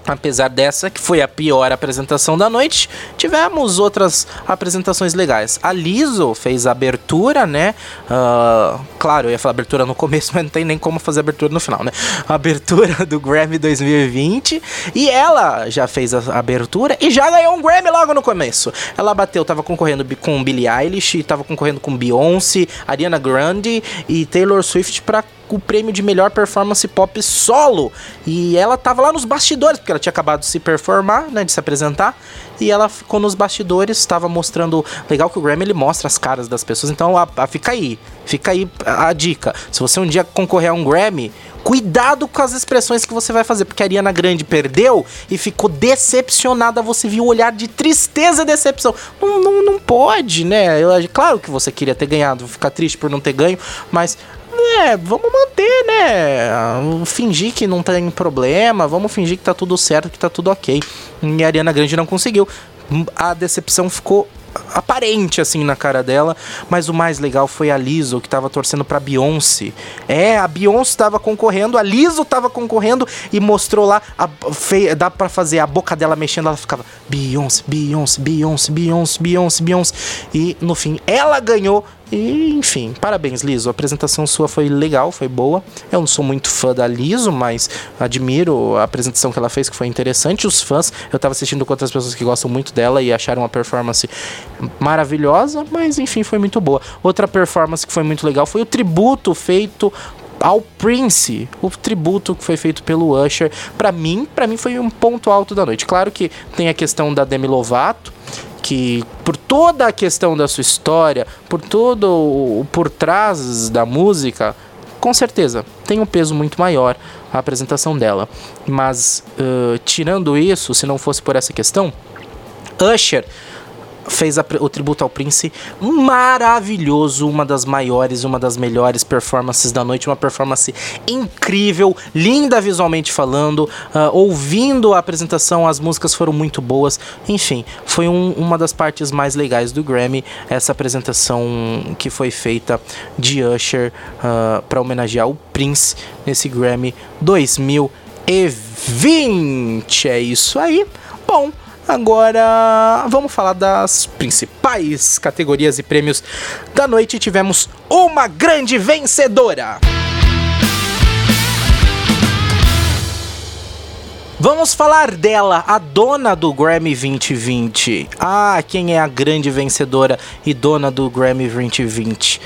Apesar dessa, que foi a pior apresentação da noite, tivemos outras apresentações legais. A Liso fez a abertura, né? Uh, claro, eu ia falar abertura no começo, mas não tem nem como fazer abertura no final, né? A abertura do Grammy 2020. E ela já fez a abertura e já ganhou um Grammy logo no começo. Ela bateu, tava concorrendo com Billie Eilish, tava concorrendo com Beyoncé, Ariana Grande e Taylor Swift para o prêmio de melhor performance pop solo. E ela tava lá nos bastidores, porque ela tinha acabado de se performar, né, de se apresentar, e ela ficou nos bastidores, estava mostrando, legal que o Grammy ele mostra as caras das pessoas, então a, a, fica aí, fica aí a, a dica. Se você um dia concorrer a um Grammy, Cuidado com as expressões que você vai fazer, porque a Ariana Grande perdeu e ficou decepcionada. Você viu o olhar de tristeza e decepção. Não, não, não pode, né? Eu, claro que você queria ter ganhado, ficar triste por não ter ganho, mas é, vamos manter, né? Fingir que não tem problema, vamos fingir que tá tudo certo, que tá tudo ok. E a Ariana Grande não conseguiu. A decepção ficou aparente assim na cara dela, mas o mais legal foi a Lizzo que tava torcendo para Beyoncé. É, a Beyoncé tava concorrendo, a Lizzo tava concorrendo e mostrou lá a, dá para fazer a boca dela mexendo, ela ficava Beyoncé, Beyoncé, Beyoncé, Beyoncé, Beyoncé, Beyoncé e no fim ela ganhou e, enfim, parabéns, Liso. A apresentação sua foi legal, foi boa. Eu não sou muito fã da Liso, mas admiro a apresentação que ela fez, que foi interessante. Os fãs, eu tava assistindo com outras pessoas que gostam muito dela e acharam uma performance maravilhosa, mas enfim, foi muito boa. Outra performance que foi muito legal foi o tributo feito ao Prince, o tributo que foi feito pelo Usher. Para mim, para mim foi um ponto alto da noite. Claro que tem a questão da Demi Lovato, que por toda a questão da sua história, por todo o por trás da música, com certeza tem um peso muito maior a apresentação dela. Mas uh, tirando isso, se não fosse por essa questão, Usher fez a, o tributo ao Prince maravilhoso, uma das maiores, uma das melhores performances da noite, uma performance incrível, linda visualmente falando, uh, ouvindo a apresentação, as músicas foram muito boas, enfim, foi um, uma das partes mais legais do Grammy, essa apresentação que foi feita de Usher uh, para homenagear o Prince nesse Grammy 2020. É isso aí. Bom, Agora vamos falar das principais categorias e prêmios da noite. Tivemos uma grande vencedora. Vamos falar dela, a dona do Grammy 2020. Ah, quem é a grande vencedora e dona do Grammy 2020?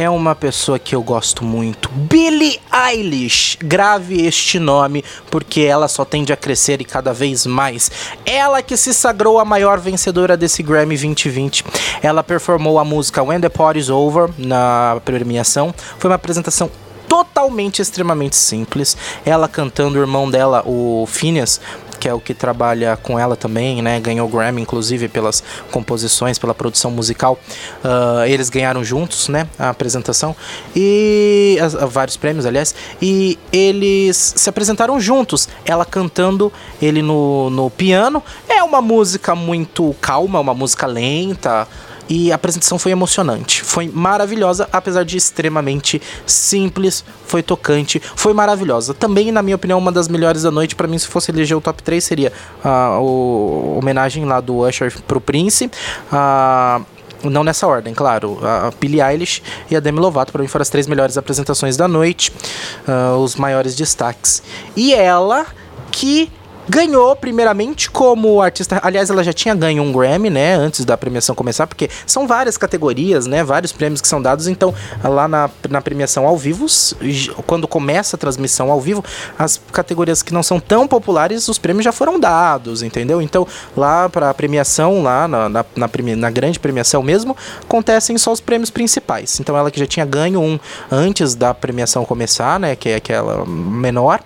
É uma pessoa que eu gosto muito. Billie Eilish. Grave este nome, porque ela só tende a crescer e cada vez mais. Ela que se sagrou a maior vencedora desse Grammy 2020. Ela performou a música When the Party's Over na premiação. Foi uma apresentação totalmente extremamente simples. Ela cantando o irmão dela, o Phineas, que é o que trabalha com ela também, né? Ganhou o Grammy, inclusive, pelas composições, pela produção musical. Uh, eles ganharam juntos, né? A apresentação. E. Uh, vários prêmios, aliás. E eles se apresentaram juntos. Ela cantando, ele no, no piano. É uma música muito calma, uma música lenta. E a apresentação foi emocionante, foi maravilhosa, apesar de extremamente simples, foi tocante, foi maravilhosa. Também, na minha opinião, uma das melhores da noite. para mim, se fosse eleger o top 3, seria a uh, homenagem lá do Usher pro Prince. Uh, não nessa ordem, claro. A Billie Eilish e a Demi Lovato, para mim, foram as três melhores apresentações da noite, uh, os maiores destaques. E ela que ganhou primeiramente como artista. Aliás, ela já tinha ganho um Grammy, né? Antes da premiação começar, porque são várias categorias, né? Vários prêmios que são dados. Então, lá na, na premiação ao vivo, quando começa a transmissão ao vivo, as categorias que não são tão populares, os prêmios já foram dados, entendeu? Então, lá para a premiação, lá na, na, na, na grande premiação mesmo, acontecem só os prêmios principais. Então, ela que já tinha ganho um antes da premiação começar, né? Que é aquela menor,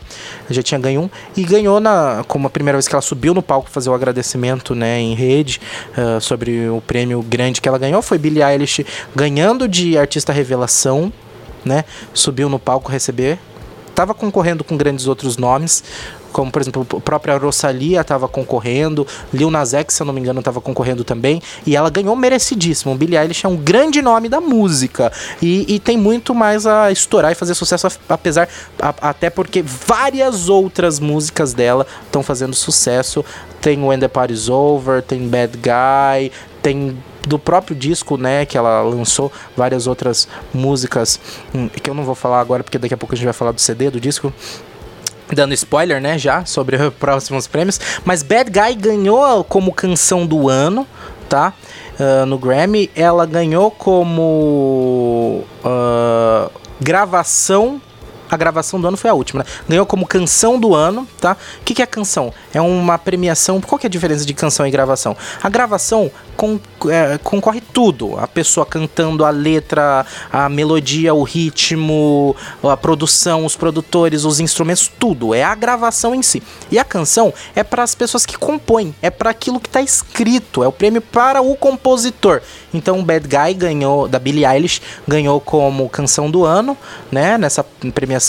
já tinha ganho um e ganhou na como a primeira vez que ela subiu no palco fazer o agradecimento né, em rede uh, sobre o prêmio grande que ela ganhou. Foi Billie Eilish ganhando de artista revelação, né? Subiu no palco receber. Tava concorrendo com grandes outros nomes, como por exemplo a própria Rosalia estava concorrendo, Lil Nas X, se eu não me engano, estava concorrendo também, e ela ganhou merecidíssimo. Billie Eilish é um grande nome da música e, e tem muito mais a estourar e fazer sucesso, apesar a, até porque várias outras músicas dela estão fazendo sucesso. Tem When the Party's Over, tem Bad Guy, tem do próprio disco, né, que ela lançou várias outras músicas hum, que eu não vou falar agora porque daqui a pouco a gente vai falar do CD do disco dando spoiler, né, já sobre os próximos prêmios, mas Bad Guy ganhou como canção do ano, tá? Uh, no Grammy, ela ganhou como uh, gravação a gravação do ano foi a última, né? Ganhou como canção do ano, tá? O que, que é canção? É uma premiação. Qual que é a diferença de canção e gravação? A gravação con é, concorre tudo. A pessoa cantando a letra, a melodia, o ritmo, a produção, os produtores, os instrumentos, tudo. É a gravação em si. E a canção é para as pessoas que compõem, é para aquilo que está escrito, é o prêmio para o compositor. Então, Bad Guy ganhou, da Billie Eilish, ganhou como canção do ano, né? Nessa premiação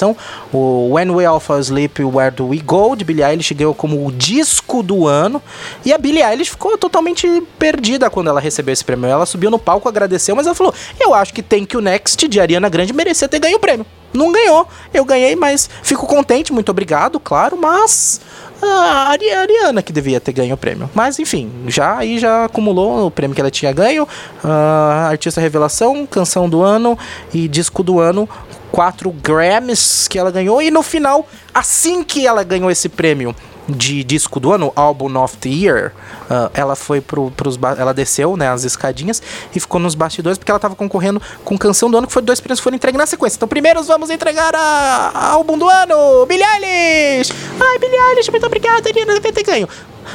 O When We All Fall Asleep, Where Do We Go, de Billie Eilish, ganhou como o disco do ano. E a Billie Eilish ficou totalmente perdida quando ela recebeu esse prêmio. Ela subiu no palco, agradeceu, mas ela falou: Eu acho que tem que o Next de Ariana Grande merecia ter ganho o prêmio. Não ganhou, eu ganhei, mas fico contente, muito obrigado, claro, mas a Ariana que devia ter ganho o prêmio. Mas enfim, já aí já acumulou o prêmio que ela tinha ganho, uh, artista revelação, canção do ano e disco do ano, quatro Grammys que ela ganhou e no final, assim que ela ganhou esse prêmio, de disco do ano, Album of the Year, uh, ela foi pro, pros ela desceu, né, as escadinhas e ficou nos bastidores porque ela tava concorrendo com canção do ano que foi dois prêmios foram entregues na sequência. Então, primeiro vamos entregar a, a álbum do ano, Billie Eilish. Ai, Billie Eilish, muito obrigada, Ariana, deve ter ganho.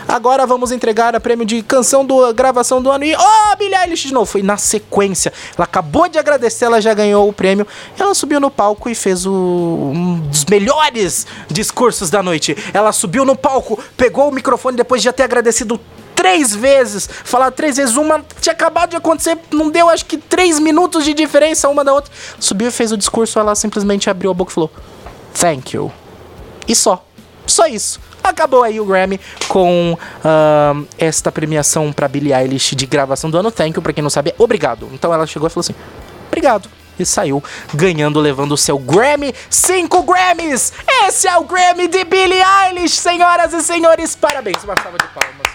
Agora vamos entregar a prêmio de canção do gravação do ano e oh, Billie Eilish de novo. Foi na sequência. Ela acabou de agradecer, ela já ganhou o prêmio. Ela subiu no palco e fez o, um dos melhores discursos da noite. Ela subiu no palco, pegou o microfone depois de já ter agradecido três vezes, falar três vezes, uma tinha acabado de acontecer, não deu acho que três minutos de diferença uma da outra. Subiu e fez o discurso, ela simplesmente abriu a boca e falou: Thank you. E só. Só isso. Acabou aí o Grammy com uh, esta premiação para Billie Eilish de gravação do ano. Thank you, pra quem não sabe, obrigado. Então ela chegou e falou assim: obrigado. E saiu ganhando, levando o seu Grammy. Cinco Grammys! Esse é o Grammy de Billie Eilish, senhoras e senhores. Parabéns, uma salva de palmas.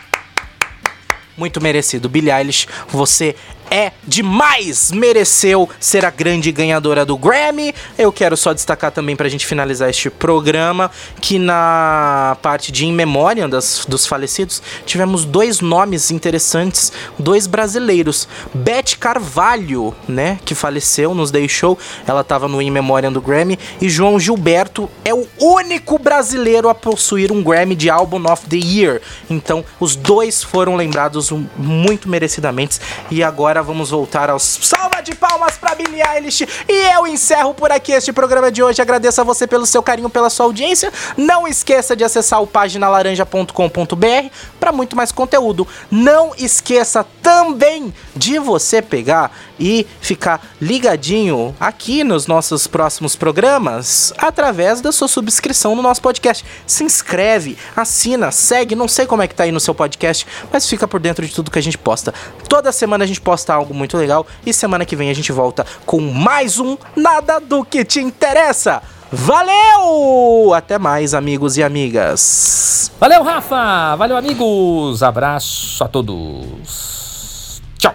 Muito merecido. Billie Eilish, você é demais! Mereceu ser a grande ganhadora do Grammy. Eu quero só destacar também pra gente finalizar este programa que na parte de In Memoriam das, dos falecidos tivemos dois nomes interessantes, dois brasileiros. Beth Carvalho, né, que faleceu, nos deixou, ela tava no In Memoriam do Grammy, e João Gilberto é o único brasileiro a possuir um Grammy de Album of the Year. Então, os dois foram lembrados muito merecidamente e agora agora vamos voltar aos salva de palmas para Billie Eilish e eu encerro por aqui este programa de hoje. Agradeço a você pelo seu carinho, pela sua audiência. Não esqueça de acessar o laranja.com.br para muito mais conteúdo. Não esqueça também de você pegar e ficar ligadinho aqui nos nossos próximos programas através da sua subscrição no nosso podcast. Se inscreve, assina, segue, não sei como é que tá aí no seu podcast, mas fica por dentro de tudo que a gente posta. Toda semana a gente posta algo muito legal e semana que vem a gente volta com mais um Nada do que te interessa. Valeu! Até mais, amigos e amigas. Valeu, Rafa! Valeu, amigos! Abraço a todos. Tchau!